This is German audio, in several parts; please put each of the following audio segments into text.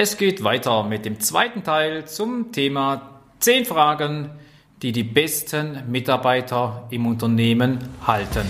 Es geht weiter mit dem zweiten Teil zum Thema 10 Fragen, die die besten Mitarbeiter im Unternehmen halten.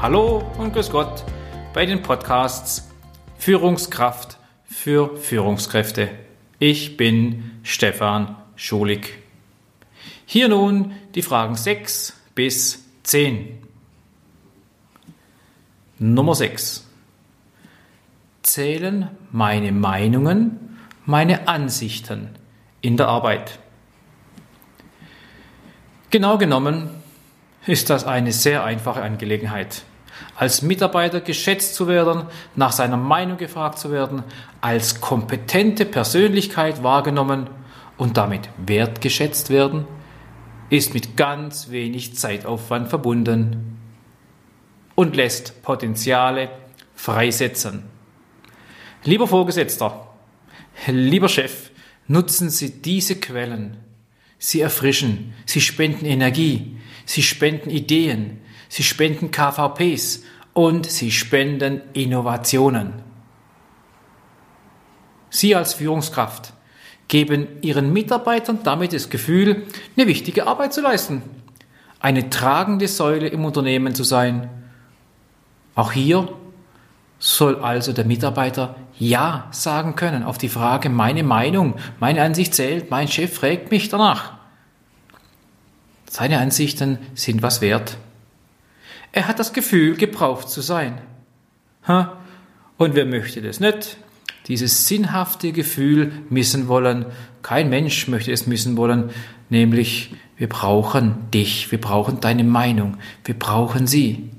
Hallo und grüß Gott bei den Podcasts Führungskraft für Führungskräfte. Ich bin Stefan Schulig. Hier nun die Fragen 6 bis 10. Nummer 6. Zählen meine Meinungen, meine Ansichten in der Arbeit? Genau genommen ist das eine sehr einfache Angelegenheit als Mitarbeiter geschätzt zu werden, nach seiner Meinung gefragt zu werden, als kompetente Persönlichkeit wahrgenommen und damit wertgeschätzt werden, ist mit ganz wenig Zeitaufwand verbunden und lässt Potenziale freisetzen. Lieber Vorgesetzter, lieber Chef, nutzen Sie diese Quellen. Sie erfrischen, sie spenden Energie, sie spenden Ideen, sie spenden KVPs und sie spenden Innovationen. Sie als Führungskraft geben Ihren Mitarbeitern damit das Gefühl, eine wichtige Arbeit zu leisten, eine tragende Säule im Unternehmen zu sein. Auch hier soll also der Mitarbeiter Ja sagen können auf die Frage, meine Meinung, meine Ansicht zählt, mein Chef fragt mich danach. Seine Ansichten sind was wert. Er hat das Gefühl, gebraucht zu sein. Und wer möchte das nicht? Dieses sinnhafte Gefühl missen wollen. Kein Mensch möchte es missen wollen, nämlich wir brauchen dich, wir brauchen deine Meinung, wir brauchen sie.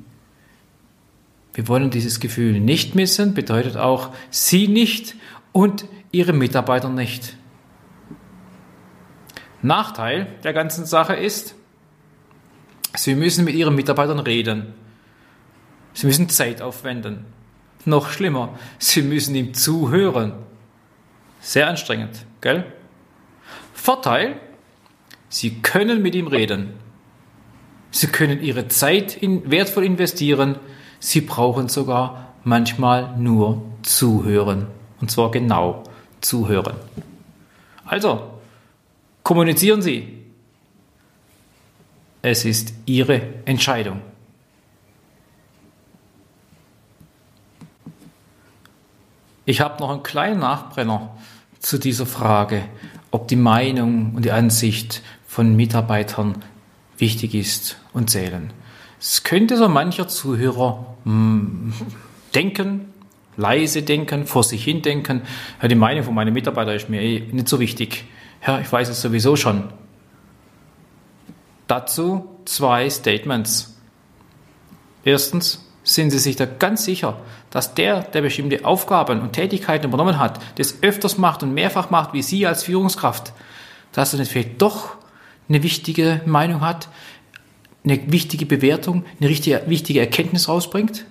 Wir wollen dieses Gefühl nicht missen, bedeutet auch sie nicht und ihre Mitarbeiter nicht. Nachteil der ganzen Sache ist, Sie müssen mit Ihren Mitarbeitern reden. Sie müssen Zeit aufwenden. Noch schlimmer, Sie müssen ihm zuhören. Sehr anstrengend, gell? Vorteil, Sie können mit ihm reden. Sie können Ihre Zeit in, wertvoll investieren. Sie brauchen sogar manchmal nur zuhören. Und zwar genau zuhören. Also, kommunizieren Sie. Es ist Ihre Entscheidung. Ich habe noch einen kleinen Nachbrenner zu dieser Frage, ob die Meinung und die Ansicht von Mitarbeitern wichtig ist und zählen. Es könnte so mancher Zuhörer mh, hm, denken, leise denken, vor sich hin denken. Ja, die Meinung von meinen Mitarbeitern ist mir eh nicht so wichtig. Ja, ich weiß es sowieso schon. Dazu zwei Statements. Erstens, sind Sie sich da ganz sicher, dass der, der bestimmte Aufgaben und Tätigkeiten übernommen hat, das öfters macht und mehrfach macht wie Sie als Führungskraft, dass er vielleicht doch eine wichtige Meinung hat, eine wichtige Bewertung, eine richtige, wichtige Erkenntnis rausbringt?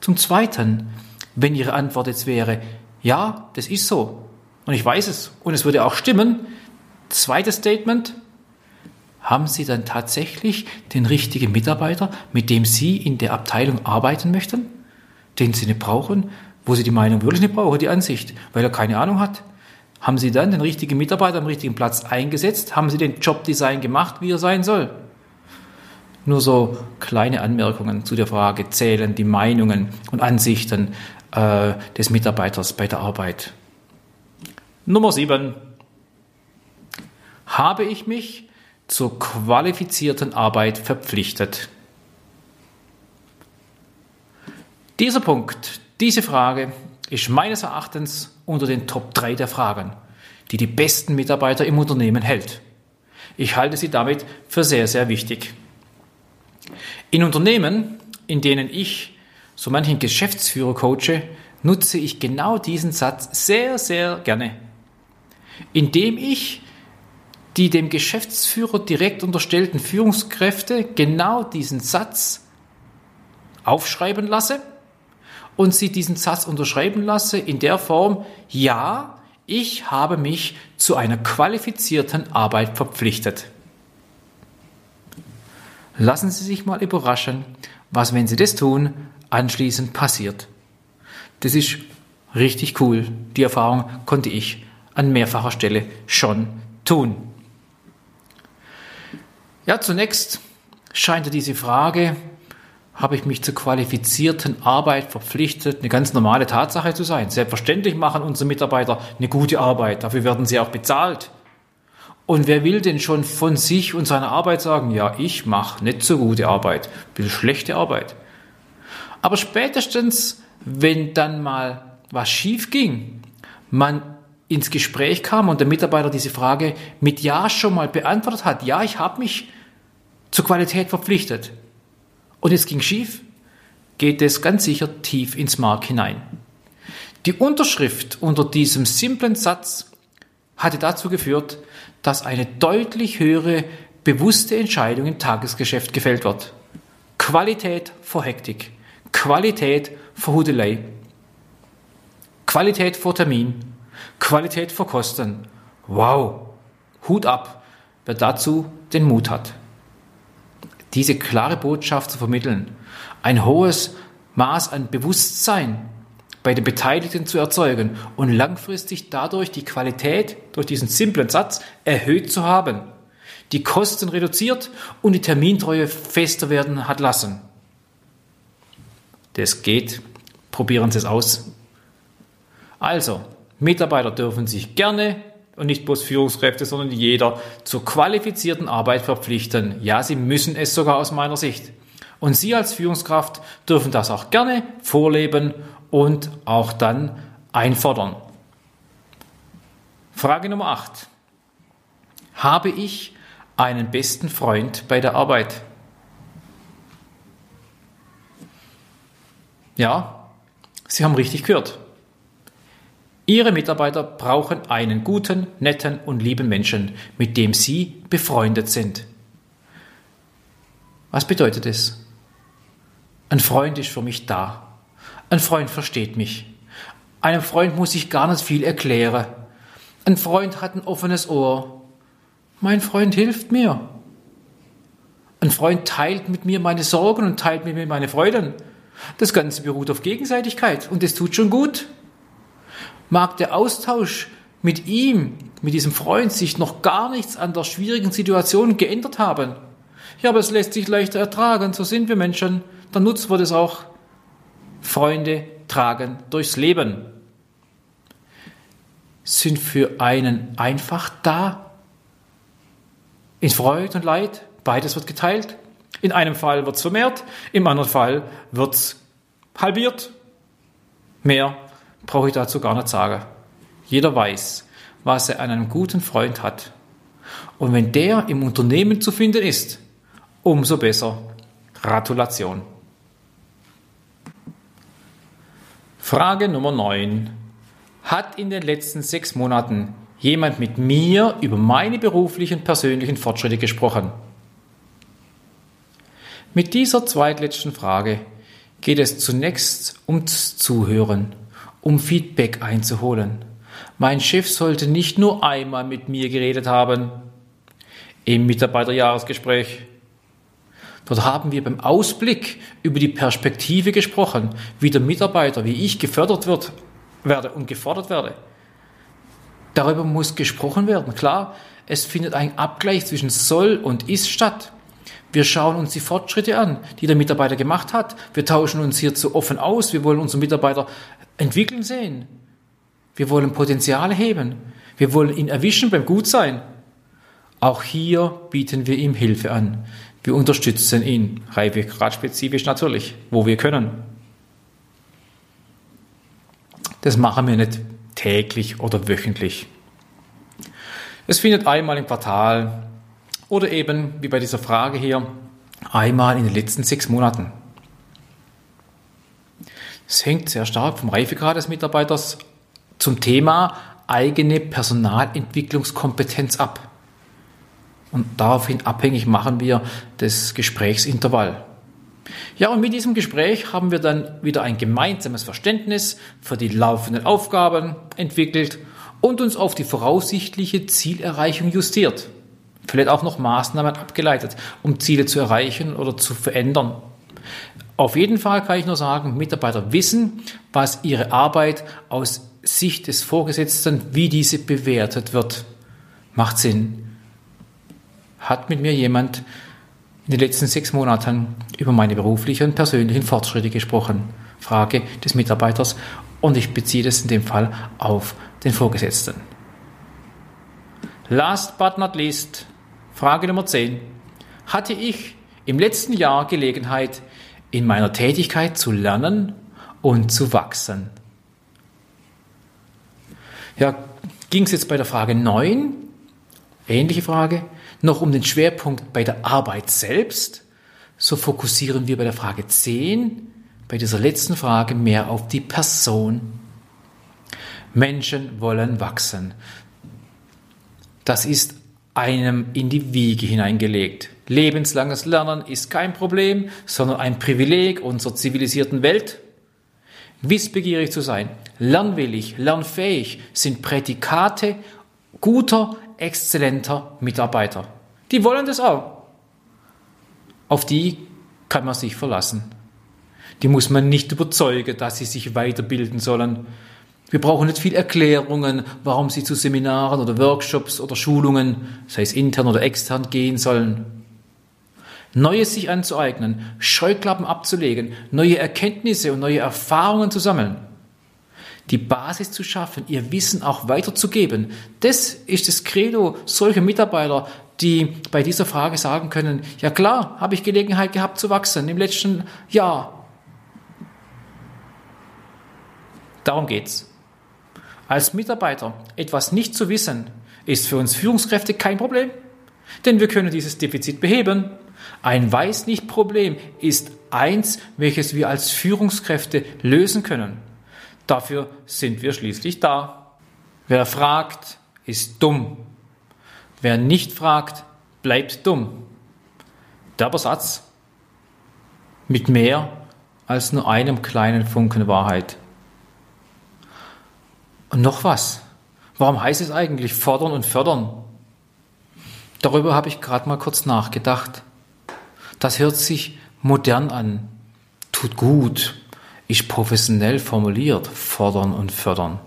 Zum Zweiten, wenn Ihre Antwort jetzt wäre, ja, das ist so, und ich weiß es, und es würde auch stimmen, zweites Statement, haben Sie dann tatsächlich den richtigen Mitarbeiter, mit dem Sie in der Abteilung arbeiten möchten, den Sie nicht brauchen, wo Sie die Meinung wirklich nicht brauchen, die Ansicht, weil er keine Ahnung hat? Haben Sie dann den richtigen Mitarbeiter am richtigen Platz eingesetzt? Haben Sie den Jobdesign gemacht, wie er sein soll? Nur so kleine Anmerkungen zu der Frage, zählen die Meinungen und Ansichten äh, des Mitarbeiters bei der Arbeit. Nummer sieben. Habe ich mich zur qualifizierten Arbeit verpflichtet. Dieser Punkt, diese Frage ist meines Erachtens unter den Top 3 der Fragen, die die besten Mitarbeiter im Unternehmen hält. Ich halte sie damit für sehr, sehr wichtig. In Unternehmen, in denen ich so manchen Geschäftsführer coache, nutze ich genau diesen Satz sehr, sehr gerne. Indem ich die dem Geschäftsführer direkt unterstellten Führungskräfte genau diesen Satz aufschreiben lasse und Sie diesen Satz unterschreiben lasse in der Form, ja, ich habe mich zu einer qualifizierten Arbeit verpflichtet. Lassen Sie sich mal überraschen, was, wenn Sie das tun, anschließend passiert. Das ist richtig cool. Die Erfahrung konnte ich an mehrfacher Stelle schon tun. Ja, zunächst scheint diese Frage, habe ich mich zur qualifizierten Arbeit verpflichtet, eine ganz normale Tatsache zu sein. Selbstverständlich machen unsere Mitarbeiter eine gute Arbeit, dafür werden sie auch bezahlt. Und wer will denn schon von sich und seiner Arbeit sagen, ja, ich mache nicht so gute Arbeit, will schlechte Arbeit. Aber spätestens, wenn dann mal was schief ging, man ins Gespräch kam und der Mitarbeiter diese Frage mit Ja schon mal beantwortet hat, ja, ich habe mich zur Qualität verpflichtet, und es ging schief, geht es ganz sicher tief ins Mark hinein. Die Unterschrift unter diesem simplen Satz hatte dazu geführt, dass eine deutlich höhere bewusste Entscheidung im Tagesgeschäft gefällt wird. Qualität vor Hektik, Qualität vor Hudelei, Qualität vor Termin, Qualität vor Kosten. Wow, Hut ab, wer dazu den Mut hat diese klare Botschaft zu vermitteln, ein hohes Maß an Bewusstsein bei den Beteiligten zu erzeugen und langfristig dadurch die Qualität durch diesen simplen Satz erhöht zu haben, die Kosten reduziert und die Termintreue fester werden hat lassen. Das geht. Probieren Sie es aus. Also, Mitarbeiter dürfen sich gerne und nicht bloß Führungskräfte, sondern jeder zur qualifizierten Arbeit verpflichten. Ja, sie müssen es sogar aus meiner Sicht. Und Sie als Führungskraft dürfen das auch gerne vorleben und auch dann einfordern. Frage Nummer 8. Habe ich einen besten Freund bei der Arbeit? Ja, Sie haben richtig gehört. Ihre Mitarbeiter brauchen einen guten, netten und lieben Menschen, mit dem Sie befreundet sind. Was bedeutet es? Ein Freund ist für mich da. Ein Freund versteht mich. Einem Freund muss ich gar nicht viel erklären. Ein Freund hat ein offenes Ohr. Mein Freund hilft mir. Ein Freund teilt mit mir meine Sorgen und teilt mit mir meine Freuden. Das Ganze beruht auf Gegenseitigkeit und es tut schon gut mag der Austausch mit ihm, mit diesem Freund, sich noch gar nichts an der schwierigen Situation geändert haben. Ja, aber es lässt sich leichter ertragen, so sind wir Menschen, dann nutzen wir das auch. Freunde tragen durchs Leben. Sind für einen einfach da. In Freude und Leid, beides wird geteilt. In einem Fall wird es vermehrt, im anderen Fall wird es halbiert. Mehr brauche ich dazu gar nicht sagen. Jeder weiß, was er an einem guten Freund hat. Und wenn der im Unternehmen zu finden ist, umso besser. Gratulation. Frage Nummer 9. Hat in den letzten sechs Monaten jemand mit mir über meine beruflichen persönlichen Fortschritte gesprochen? Mit dieser zweitletzten Frage geht es zunächst ums Zuhören um Feedback einzuholen. Mein Chef sollte nicht nur einmal mit mir geredet haben im Mitarbeiterjahresgespräch. Dort haben wir beim Ausblick über die Perspektive gesprochen, wie der Mitarbeiter, wie ich gefördert wird, werde und gefordert werde. Darüber muss gesprochen werden. Klar, es findet ein Abgleich zwischen soll und ist statt. Wir schauen uns die Fortschritte an, die der Mitarbeiter gemacht hat. Wir tauschen uns hierzu offen aus. Wir wollen unsere Mitarbeiter entwickeln sehen. Wir wollen Potenziale heben. Wir wollen ihn erwischen beim Gutsein. Auch hier bieten wir ihm Hilfe an. Wir unterstützen ihn, reifegradspezifisch natürlich, wo wir können. Das machen wir nicht täglich oder wöchentlich. Es findet einmal im Quartal oder eben, wie bei dieser Frage hier, einmal in den letzten sechs Monaten. Es hängt sehr stark vom Reifegrad des Mitarbeiters zum Thema eigene Personalentwicklungskompetenz ab. Und daraufhin abhängig machen wir das Gesprächsintervall. Ja, und mit diesem Gespräch haben wir dann wieder ein gemeinsames Verständnis für die laufenden Aufgaben entwickelt und uns auf die voraussichtliche Zielerreichung justiert. Vielleicht auch noch Maßnahmen abgeleitet, um Ziele zu erreichen oder zu verändern. Auf jeden Fall kann ich nur sagen, Mitarbeiter wissen, was ihre Arbeit aus Sicht des Vorgesetzten, wie diese bewertet wird. Macht Sinn. Hat mit mir jemand in den letzten sechs Monaten über meine beruflichen und persönlichen Fortschritte gesprochen? Frage des Mitarbeiters und ich beziehe das in dem Fall auf den Vorgesetzten. Last but not least, Frage Nummer 10. Hatte ich im letzten Jahr Gelegenheit, in meiner Tätigkeit zu lernen und zu wachsen? Ja, ging es jetzt bei der Frage 9, ähnliche Frage, noch um den Schwerpunkt bei der Arbeit selbst, so fokussieren wir bei der Frage 10, bei dieser letzten Frage mehr auf die Person. Menschen wollen wachsen. Das ist einem in die Wiege hineingelegt. Lebenslanges Lernen ist kein Problem, sondern ein Privileg unserer zivilisierten Welt. Wissbegierig zu sein, lernwillig, lernfähig sind Prädikate guter, exzellenter Mitarbeiter. Die wollen das auch. Auf die kann man sich verlassen. Die muss man nicht überzeugen, dass sie sich weiterbilden sollen. Wir brauchen nicht viel Erklärungen, warum sie zu Seminaren oder Workshops oder Schulungen, sei es intern oder extern, gehen sollen. Neues sich anzueignen, Scheuklappen abzulegen, neue Erkenntnisse und neue Erfahrungen zu sammeln. Die Basis zu schaffen, ihr Wissen auch weiterzugeben. Das ist das Credo solcher Mitarbeiter, die bei dieser Frage sagen können, ja klar, habe ich Gelegenheit gehabt zu wachsen im letzten Jahr. Darum geht's. Als Mitarbeiter etwas nicht zu wissen, ist für uns Führungskräfte kein Problem, denn wir können dieses Defizit beheben. Ein Weiß-nicht-Problem ist eins, welches wir als Führungskräfte lösen können. Dafür sind wir schließlich da. Wer fragt, ist dumm. Wer nicht fragt, bleibt dumm. Der Satz mit mehr als nur einem kleinen Funken Wahrheit. Und noch was. Warum heißt es eigentlich fordern und fördern? Darüber habe ich gerade mal kurz nachgedacht. Das hört sich modern an, tut gut, ist professionell formuliert, fordern und fördern.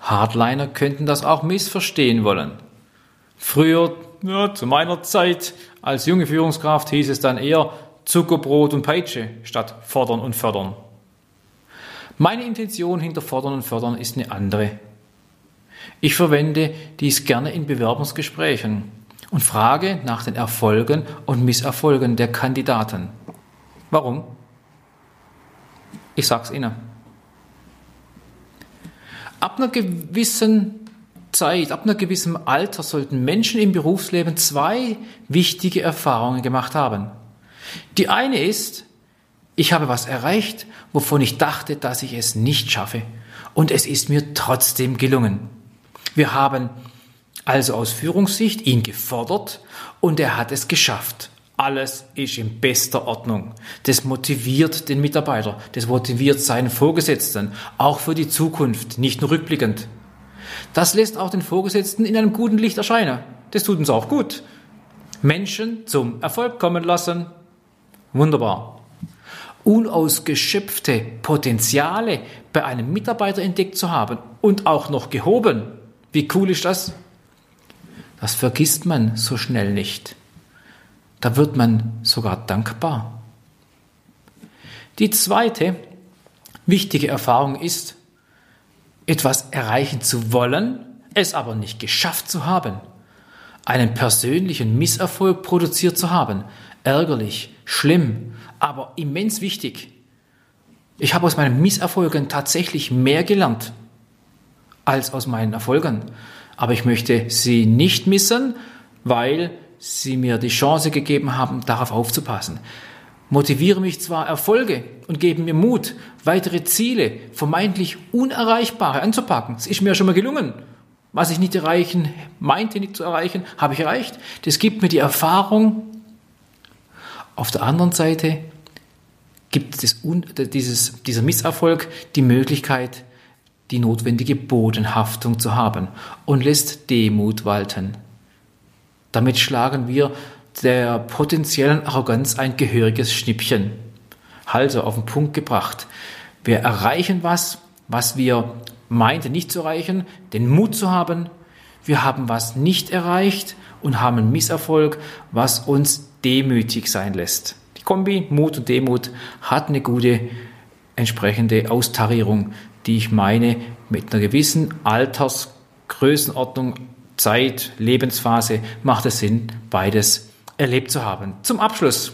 Hardliner könnten das auch missverstehen wollen. Früher, ja, zu meiner Zeit, als junge Führungskraft hieß es dann eher Zuckerbrot und Peitsche statt fordern und fördern. Meine Intention hinter Fordern und Fördern ist eine andere. Ich verwende dies gerne in Bewerbungsgesprächen und frage nach den Erfolgen und Misserfolgen der Kandidaten. Warum? Ich sage es Ihnen. Ab einer gewissen Zeit, ab einer gewissen Alter sollten Menschen im Berufsleben zwei wichtige Erfahrungen gemacht haben. Die eine ist, ich habe was erreicht, wovon ich dachte, dass ich es nicht schaffe. Und es ist mir trotzdem gelungen. Wir haben also aus Führungssicht ihn gefordert und er hat es geschafft. Alles ist in bester Ordnung. Das motiviert den Mitarbeiter, das motiviert seinen Vorgesetzten, auch für die Zukunft, nicht nur rückblickend. Das lässt auch den Vorgesetzten in einem guten Licht erscheinen. Das tut uns auch gut. Menschen zum Erfolg kommen lassen. Wunderbar unausgeschöpfte Potenziale bei einem Mitarbeiter entdeckt zu haben und auch noch gehoben. Wie cool ist das? Das vergisst man so schnell nicht. Da wird man sogar dankbar. Die zweite wichtige Erfahrung ist, etwas erreichen zu wollen, es aber nicht geschafft zu haben, einen persönlichen Misserfolg produziert zu haben, ärgerlich, schlimm, aber immens wichtig. Ich habe aus meinen Misserfolgen tatsächlich mehr gelernt als aus meinen Erfolgen. Aber ich möchte sie nicht missen, weil sie mir die Chance gegeben haben, darauf aufzupassen. Motiviere mich zwar Erfolge und geben mir Mut, weitere Ziele, vermeintlich unerreichbare anzupacken. Es ist mir schon mal gelungen. Was ich nicht erreichen, meinte nicht zu erreichen, habe ich erreicht. Das gibt mir die Erfahrung, Auf der anderen Seite gibt es dieses, dieser Misserfolg die Möglichkeit, die notwendige Bodenhaftung zu haben und lässt Demut walten. Damit schlagen wir der potenziellen Arroganz ein gehöriges Schnippchen. Also auf den Punkt gebracht. Wir erreichen was, was wir meinten nicht zu erreichen, den Mut zu haben. Wir haben was nicht erreicht und haben Misserfolg, was uns demütig sein lässt. Die Kombi Mut und Demut hat eine gute entsprechende Austarierung, die ich meine, mit einer gewissen Altersgrößenordnung, Zeit, Lebensphase macht es Sinn, beides erlebt zu haben. Zum Abschluss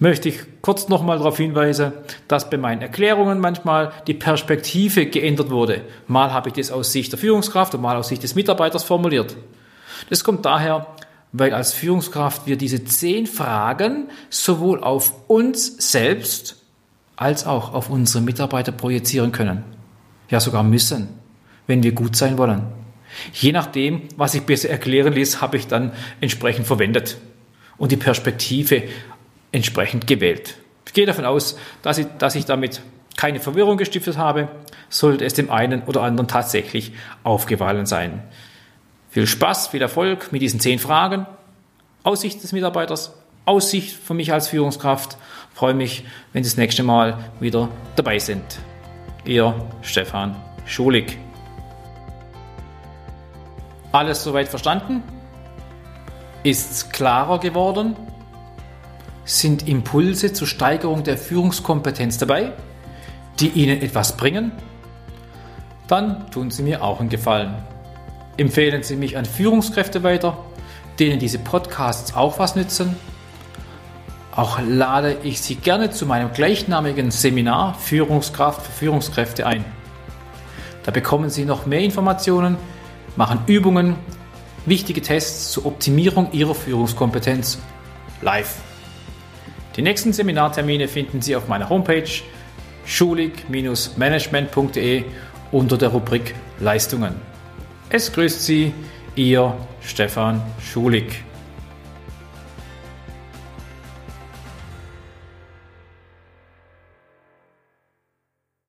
möchte ich kurz nochmal darauf hinweisen, dass bei meinen Erklärungen manchmal die Perspektive geändert wurde. Mal habe ich das aus Sicht der Führungskraft und mal aus Sicht des Mitarbeiters formuliert. Das kommt daher, weil als Führungskraft wir diese zehn Fragen sowohl auf uns selbst als auch auf unsere Mitarbeiter projizieren können. Ja, sogar müssen, wenn wir gut sein wollen. Je nachdem, was ich besser erklären ließ, habe ich dann entsprechend verwendet und die Perspektive entsprechend gewählt. Ich gehe davon aus, dass ich, dass ich damit keine Verwirrung gestiftet habe, sollte es dem einen oder anderen tatsächlich aufgefallen sein. Viel Spaß, viel Erfolg mit diesen zehn Fragen. Aussicht des Mitarbeiters, Aussicht für mich als Führungskraft. Freue mich, wenn Sie das nächste Mal wieder dabei sind. Ihr Stefan Schulig. Alles soweit verstanden? Ist klarer geworden? Sind Impulse zur Steigerung der Führungskompetenz dabei, die Ihnen etwas bringen? Dann tun Sie mir auch einen Gefallen. Empfehlen Sie mich an Führungskräfte weiter, denen diese Podcasts auch was nützen. Auch lade ich Sie gerne zu meinem gleichnamigen Seminar Führungskraft für Führungskräfte ein. Da bekommen Sie noch mehr Informationen machen Übungen, wichtige Tests zur Optimierung Ihrer Führungskompetenz live. Die nächsten Seminartermine finden Sie auf meiner Homepage schulig-management.de unter der Rubrik Leistungen. Es grüßt Sie Ihr Stefan Schulig.